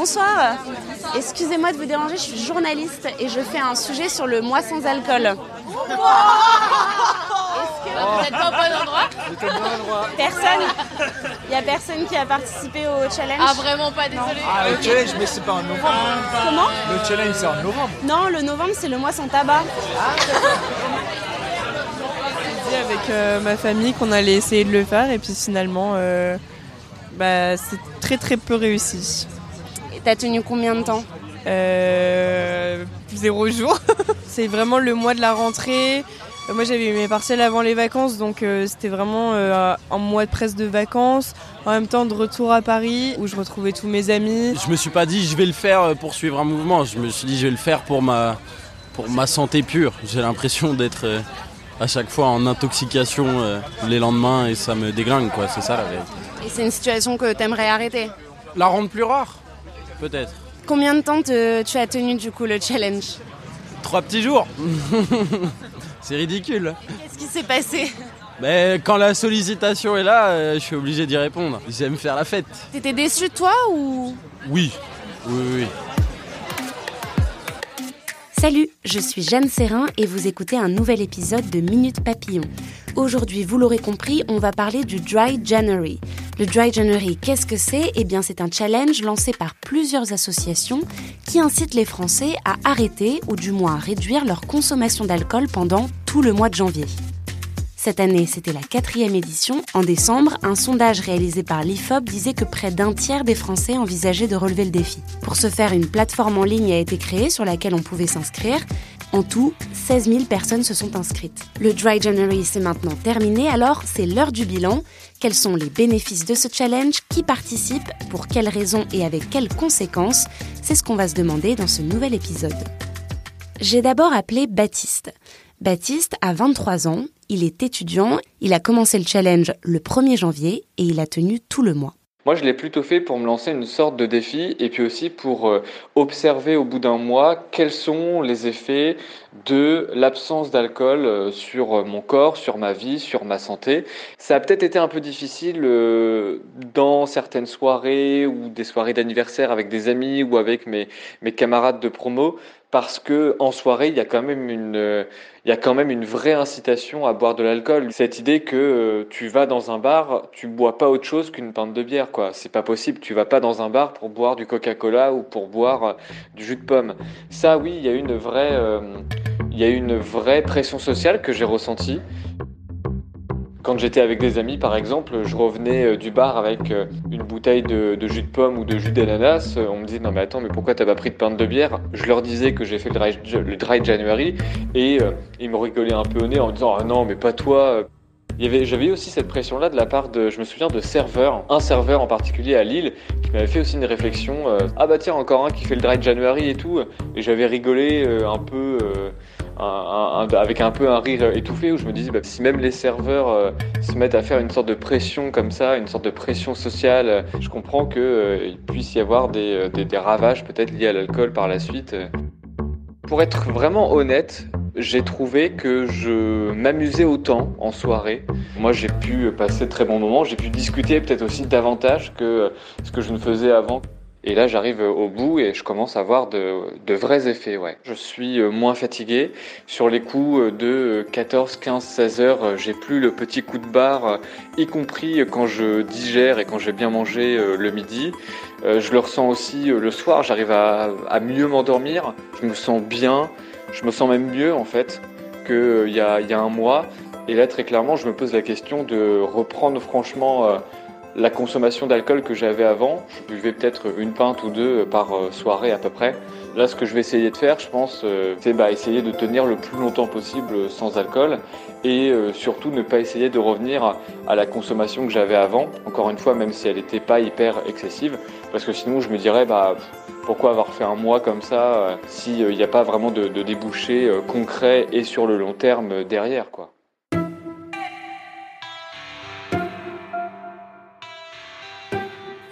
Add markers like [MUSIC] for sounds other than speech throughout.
Bonsoir, excusez-moi de vous déranger, je suis journaliste et je fais un sujet sur le mois sans alcool. Vous n'êtes pas au bon endroit Personne Il n'y a personne qui a participé au challenge Ah vraiment pas, désolé. Ah, le challenge, mais c'est pas en novembre. Comment Le challenge, c'est en novembre. Non, le novembre, c'est le mois sans tabac. dit avec euh, ma famille qu'on allait essayer de le faire et puis finalement euh, bah, c'est très très peu réussi. T'as tenu combien de temps Euh, zéro jour. [LAUGHS] c'est vraiment le mois de la rentrée. Euh, Moi j'avais eu mes partiels avant les vacances donc euh, c'était vraiment euh, un mois de presque de vacances. En même temps de retour à Paris où je retrouvais tous mes amis. Je me suis pas dit je vais le faire pour suivre un mouvement, je me suis dit je vais le faire pour ma, pour ma santé pure. J'ai l'impression d'être euh, à chaque fois en intoxication euh, les lendemains et ça me déglingue quoi, c'est ça la vérité. Et c'est une situation que t'aimerais arrêter? La rendre plus rare Peut-être. Combien de temps te- tu as tenu du coup le challenge Trois petits jours [LAUGHS] C'est ridicule. Qu'est-ce qui s'est passé Mais quand la sollicitation est là, euh, je suis obligé d'y répondre. J'aime faire la fête. T'étais déçu de toi ou Oui. Oui, oui, oui. Salut, je suis Jeanne Serrin et vous écoutez un nouvel épisode de Minute Papillon. Aujourd'hui, vous l'aurez compris, on va parler du Dry January. Le Dry January, qu'est-ce que c'est? Eh bien, c'est un challenge lancé par plusieurs associations qui incitent les Français à arrêter ou du moins à réduire leur consommation d'alcool pendant tout le mois de janvier. Cette année, c'était la quatrième édition. En décembre, un sondage réalisé par l'IFOP disait que près d'un tiers des Français envisageaient de relever le défi. Pour ce faire, une plateforme en ligne a été créée sur laquelle on pouvait s'inscrire. En tout, 16 000 personnes se sont inscrites. Le Dry January, c'est maintenant terminé, alors c'est l'heure du bilan. Quels sont les bénéfices de ce challenge? Qui participe? Pour quelles raisons et avec quelles conséquences? C'est ce qu'on va se demander dans ce nouvel épisode. J'ai d'abord appelé Baptiste. Baptiste a 23 ans, il est étudiant, il a commencé le challenge le 1er janvier et il a tenu tout le mois. Moi, je l'ai plutôt fait pour me lancer une sorte de défi et puis aussi pour euh, observer au bout d'un mois quels sont les effets de l'absence d'alcool euh, sur euh, mon corps, sur ma vie, sur ma santé. Ça a peut-être été un peu difficile dans certaines soirées ou des soirées d'anniversaire avec des amis ou avec mes, mes camarades de promo parce que en soirée, il y a quand même une, euh, il y a quand même une vraie incitation à boire de l'alcool. Cette idée que euh, tu vas dans un bar, tu bois pas autre chose qu'une pinte de bière, quoi. C'est pas possible. Tu vas pas dans un bar pour boire du Coca-Cola ou pour boire euh, du jus de pomme. Ça, oui, il y a une vraie, il y a une vraie pression sociale que j'ai ressentie. Quand j'étais avec des amis, par exemple, je revenais euh, du bar avec euh, une bouteille de, jus de pomme ou de jus d'ananas. euh, On me disait non mais attends, mais pourquoi t'as pas pris de pinte de bière? Je leur disais que j'ai fait le dry, January et ils me rigolaient un peu au nez en me disant ah non mais pas toi. J'avais aussi cette pression-là de la part de, je me souviens de serveurs, un serveur en particulier à Lille, qui m'avait fait aussi une réflexion. ah bah tiens encore un qui fait le dry January et tout. Et j'avais rigolé un peu. Avec un peu un rire étouffé où je me disais bah, si même les serveurs euh, se mettent à faire une sorte de pression comme ça, une sorte de pression sociale, euh, je comprends que euh, puisse y avoir des, des- ravages peut-être liés à l'alcool par la suite. Pour être vraiment honnête, j'ai trouvé que je m'amusais autant en soirée. Moi, j'ai pu passer de très bons moments, j'ai pu discuter peut-être aussi davantage que ce que je ne faisais avant. Et là, j'arrive au bout et je commence à voir de, de vrais effets. Ouais. Je suis euh, moins fatigué. Sur les coups euh, de 14, 15, 16 heures, euh, j'ai plus le petit coup de barre, y compris quand je digère et quand j'ai bien mangé le midi. Je le ressens aussi le soir. J'arrive à, à mieux m'endormir. Je me sens bien. Je me sens même mieux en fait qu'il y a, y a un mois. Et là, très clairement, je me pose la question de reprendre franchement la consommation d'alcool que j'avais avant. Je buvais peut-être une pinte ou deux par euh, soirée à peu près. Là, ce que je vais essayer de faire, je pense, euh, c'est bah, essayer de tenir le plus longtemps possible sans alcool et euh, surtout ne pas essayer de revenir à, la consommation que j'avais avant. Encore une fois, même si elle n'était pas hyper excessive, parce que sinon je me dirais, bah, pourquoi avoir fait un mois comme ça s'il n'y a pas vraiment de, de débouchés concrets et sur le long terme derrière, quoi.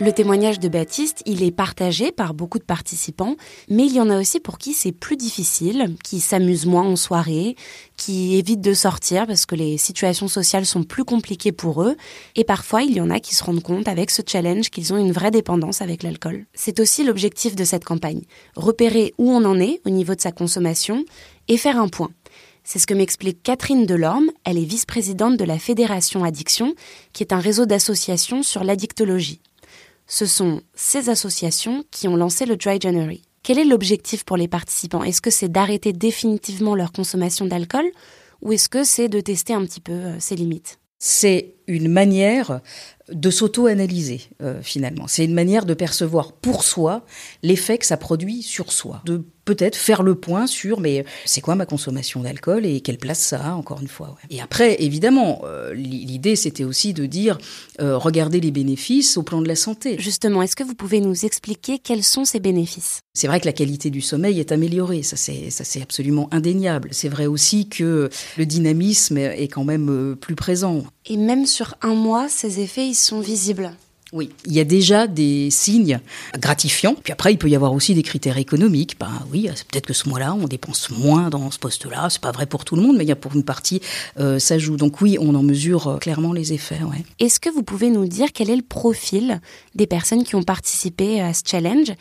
Le témoignage de Baptiste, il est partagé par beaucoup de participants, mais il y en a aussi pour qui c'est plus difficile, qui s'amusent moins en soirée, qui évitent de sortir parce que les situations sociales sont plus compliquées pour eux, et parfois il y en a qui se rendent compte avec ce challenge qu'ils ont une vraie dépendance avec l'alcool. C'est aussi l'objectif de cette campagne, repérer où on en est au niveau de sa consommation et faire un point. C'est ce que m'explique Catherine Delorme, elle est vice-présidente de la Fédération Addiction, qui est un réseau d'associations sur l'addictologie ce sont ces associations qui ont lancé le Dry January. Quel est l'objectif pour les participants? Est-ce que c'est d'arrêter définitivement leur consommation d'alcool ou est-ce que c'est de tester un petit peu euh, ses limites? C'est une manière de s'auto-analyser euh, finalement. C'est une manière de percevoir pour soi l'effet que ça produit sur soi, peut-être faire le point sur mais c'est quoi ma consommation d'alcool et quelle place ça a encore une fois. Et après évidemment euh, l'idée c'était aussi de dire euh, regardez les bénéfices au plan de la santé. Justement, est-ce que vous pouvez nous expliquer quels sont ces bénéfices? C'est vrai que la qualité du sommeil est améliorée, ça c'est ça c'est absolument indéniable. C'est vrai aussi que le dynamisme est quand même plus présent. Et même sur un mois, ces effets sont visibles? Oui, il y a déjà des signes gratifiants. Puis après, il peut y avoir aussi des critères économiques. Ben oui, peut-être que ce mois-là, on dépense moins dans ce poste-là. C'est pas vrai pour tout le monde, mais il y a pour une partie, euh, ça joue. Donc oui, on en mesure euh, clairement les effets. Ouais. Est-ce que vous pouvez nous dire quel est le profil des personnes qui ont participé à ce challenge?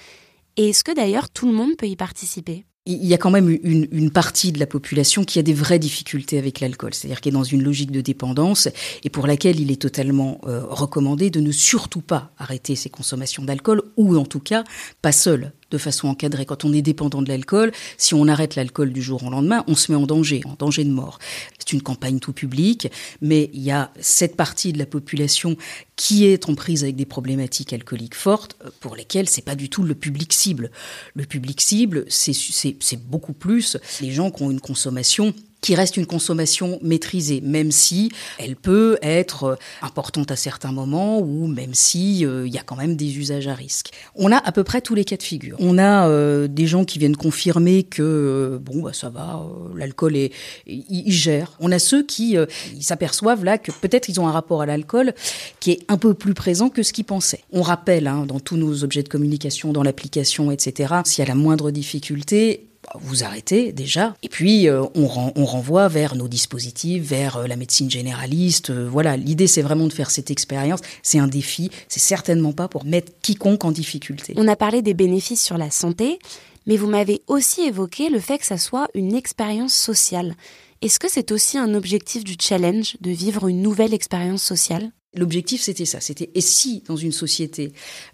Et est-ce que d'ailleurs tout le monde peut y participer? Il y a quand même une, une, partie de la population qui a des vraies difficultés avec l'alcool, c'est-à-dire qui est dans une logique de dépendance et pour laquelle il est totalement euh, recommandé de ne surtout pas arrêter ses consommations d'alcool ou en tout cas pas seul de façon encadrée. Quand on est dépendant de l'alcool, si on arrête l'alcool du jour au lendemain, on se met en danger, en danger de mort. C'est une campagne tout public, mais il y a cette partie de la population qui est en prise avec des problématiques alcooliques fortes, euh, pour lesquelles c'est pas du tout le public cible. Le public cible, c'est beaucoup plus les gens qui ont une consommation qui reste une consommation maîtrisée, même si elle peut être euh, importante à certains moments ou même si euh, il y a quand même des usages à risque. On a à peu près tous les cas de figure. On a euh, des gens qui viennent confirmer que bon bah ça va, l'alcool est il, gère. On a ceux qui s'aperçoivent là que peut-être ils ont un rapport à l'alcool qui est un peu plus présent que ce qu'ils pensaient. On rappelle hein, dans tous nos objets de communication, dans l'application, etc. S'il y a la moindre difficulté, vous arrêtez déjà. Et puis, euh, on, on, renvoie vers nos dispositifs, vers euh, la médecine généraliste. Euh, voilà, l'idée, c'est vraiment de faire cette expérience. C'est un défi. C'est certainement pas pour mettre quiconque en difficulté. On a parlé des bénéfices sur la santé, mais vous m'avez aussi évoqué le fait que ça soit une expérience sociale. Est-ce que c'est aussi un objectif du challenge de vivre une nouvelle expérience sociale? L'objectif, c'était ça. C'était et si dans une société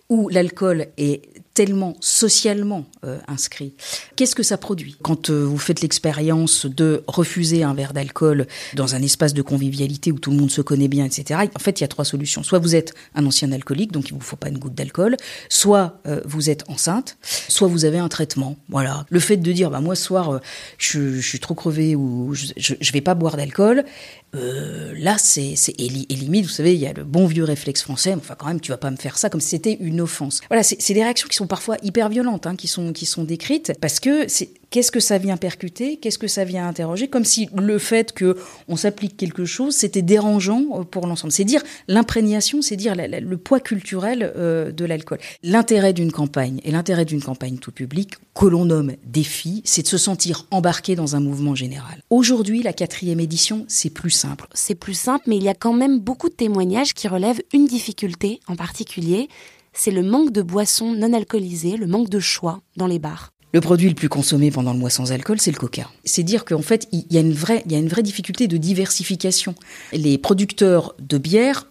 où l'alcool est tellement socialement euh, inscrit. Qu'est-ce que ça produit Quand euh, vous faites l'expérience de refuser un verre d'alcool dans un espace de convivialité où tout le monde se connaît bien, etc., en fait, il y a trois solutions. Soit vous êtes un ancien alcoolique, donc il vous faut pas une goutte d'alcool, soit euh, vous êtes enceinte, soit vous avez un traitement. Voilà. Le fait de dire, bah, moi, ce soir, je, je, suis trop crevé ou je, je, vais pas boire d'alcool, là, c'est, c'est et, limite, vous savez, il y a le bon vieux réflexe français, enfin, quand même, tu vas pas me faire ça comme si c'était une offense. Voilà, c'est des réactions qui sont parfois hyper violentes, hein, qui, sont, qui sont décrites, parce que c'est qu'est-ce que ça vient percuter, qu'est-ce que ça vient interroger, comme si le fait que on s'applique quelque chose, c'était dérangeant euh, pour l'ensemble. C'est dire l'imprégnation, c'est dire le poids culturel euh, de l'alcool. L'intérêt d'une campagne et l'intérêt d'une campagne tout public que l'on nomme défi, c'est de se sentir embarqué dans un mouvement général. Aujourd'hui, la quatrième édition, c'est plus simple. C'est plus simple, mais il y a quand même beaucoup de témoignages qui relèvent une difficulté en particulier, c'est le manque de boissons non alcoolisées, le manque de choix dans les bars. Le produit le plus consommé pendant le mois sans alcool, c'est le coca. C'est dire qu'en fait, il y a une vraie, difficulté de diversification. Les producteurs de bière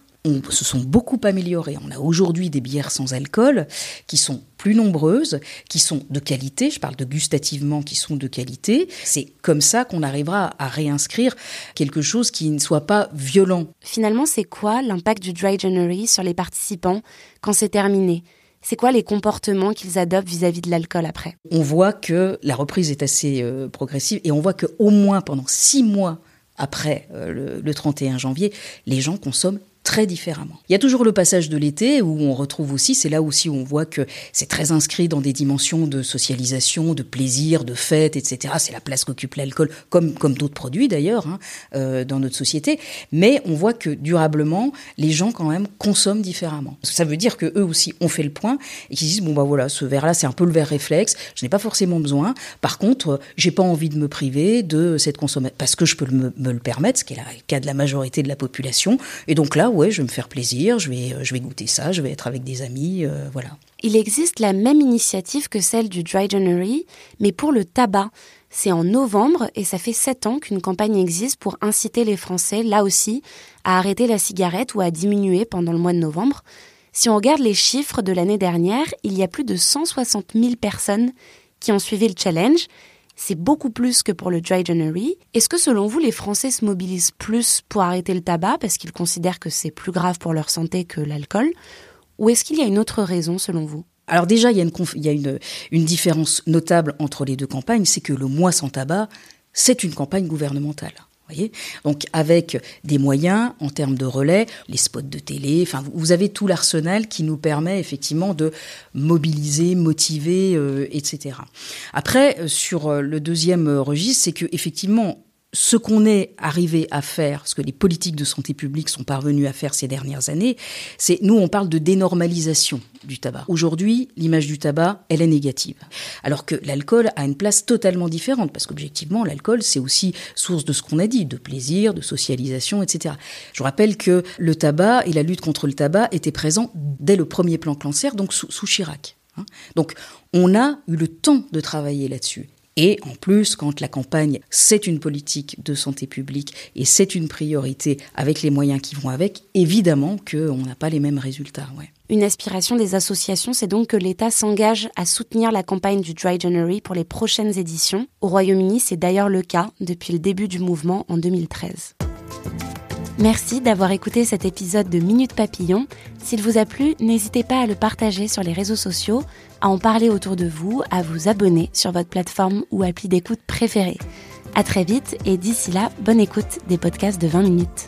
se sont beaucoup améliorées. On a aujourd'hui des bières sans alcool qui sont plus nombreuses, qui sont de qualité, je parle de gustativement, qui sont de qualité. C'est comme ça qu'on arrivera à réinscrire quelque chose qui ne soit pas violent. Finalement, c'est quoi l'impact du Dry January sur les participants quand c'est terminé? C'est quoi les comportements qu'ils adoptent vis-à-vis de l'alcool après? On voit que la reprise est assez euh, progressive et on voit qu'au moins pendant six mois après euh, le 31 janvier, les gens consomment très différemment. Il y a toujours le passage de l'été où on retrouve aussi, c'est là aussi où on voit que c'est très inscrit dans des dimensions de socialisation, de plaisir, de fête, etc. C'est la place qu'occupe l'alcool, comme, comme d'autres produits d'ailleurs, hein, euh, dans notre société. Mais on voit que durablement, les gens quand même consomment différemment. Ça veut dire que eux aussi ont fait le point et qu'ils disent bon bah voilà, ce verre-là c'est un peu le verre réflexe, je n'ai pas forcément besoin. Par contre, j'ai pas envie de me priver de cette consommation parce que je peux me, me le permettre, ce qui est le cas de la majorité de la population. Et donc là, ouais, je vais me faire plaisir, je vais, euh, je vais goûter ça, je vais être avec des amis, euh, voilà. Il existe la même initiative que celle du Dry January, mais pour le tabac. C'est en novembre et ça fait sept ans qu'une campagne existe pour inciter les Français, là aussi, à arrêter la cigarette ou à diminuer pendant le mois de novembre. Si on regarde les chiffres de l'année dernière, il y a plus de 160 000 personnes qui ont suivi le challenge c'est beaucoup plus que pour le Dry January. Est-ce que selon vous, les Français se mobilisent plus pour arrêter le tabac parce qu'ils considèrent que c'est plus grave pour leur santé que l'alcool? Ou est-ce qu'il y a une autre raison selon vous? Alors déjà, il y a, une, une différence notable entre les deux campagnes, c'est que le mois sans tabac, c'est une campagne gouvernementale. Donc avec des moyens en termes de relais, les spots de télé, enfin vous avez tout l'arsenal qui nous permet effectivement de mobiliser, motiver, euh, etc. Après euh, sur euh, le deuxième registre, c'est que effectivement ce qu'on est arrivé à faire, ce que les politiques de santé publique sont parvenus à faire ces dernières années, c'est nous on parle de dénormalisation du tabac. Aujourd'hui, l'image du tabac, elle est négative. Alors que l'alcool a une place totalement différente parce qu'objectivement, l'alcool c'est aussi source de ce qu'on a dit, de plaisir, de socialisation, etc. Je rappelle que le tabac et la lutte contre le tabac étaient présents dès le premier plan cancer, donc sous, sous Chirac. Hein. Donc on a eu le temps de travailler là-dessus. Et en plus, quand la campagne, c'est une politique de santé publique et c'est une priorité avec les moyens qui vont avec, évidemment qu'on n'a pas les mêmes résultats. Une aspiration des associations, c'est donc que l'État s'engage à soutenir la campagne du Dry January pour les prochaines éditions. Au Royaume-Uni, c'est d'ailleurs le cas depuis le début du mouvement en 2013. Merci d'avoir écouté cet épisode de Minute Papillon. S'il vous a plu, n'hésitez pas à le partager sur les réseaux sociaux, à en parler autour de vous, à vous abonner sur votre plateforme ou appli d'écoute préférée. À très vite et d'ici là, bonne écoute des podcasts de 20 minutes.